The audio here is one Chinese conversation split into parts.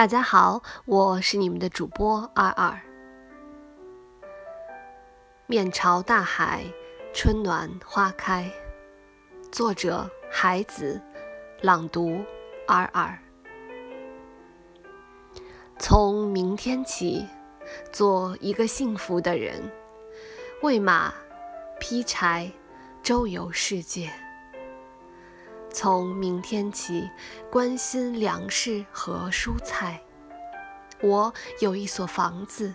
大家好，我是你们的主播二二。面朝大海，春暖花开。作者：海子，朗读：二二。从明天起，做一个幸福的人，喂马，劈柴，周游世界。从明天起，关心粮食和蔬菜。我有一所房子，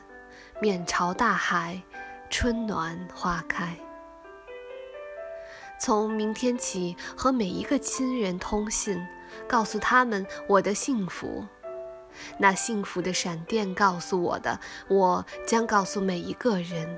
面朝大海，春暖花开。从明天起，和每一个亲人通信，告诉他们我的幸福。那幸福的闪电告诉我的，我将告诉每一个人。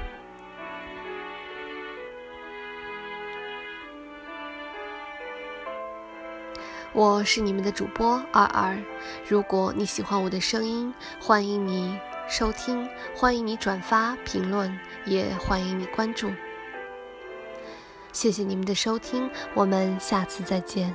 我是你们的主播二二。如果你喜欢我的声音，欢迎你收听，欢迎你转发、评论，也欢迎你关注。谢谢你们的收听，我们下次再见。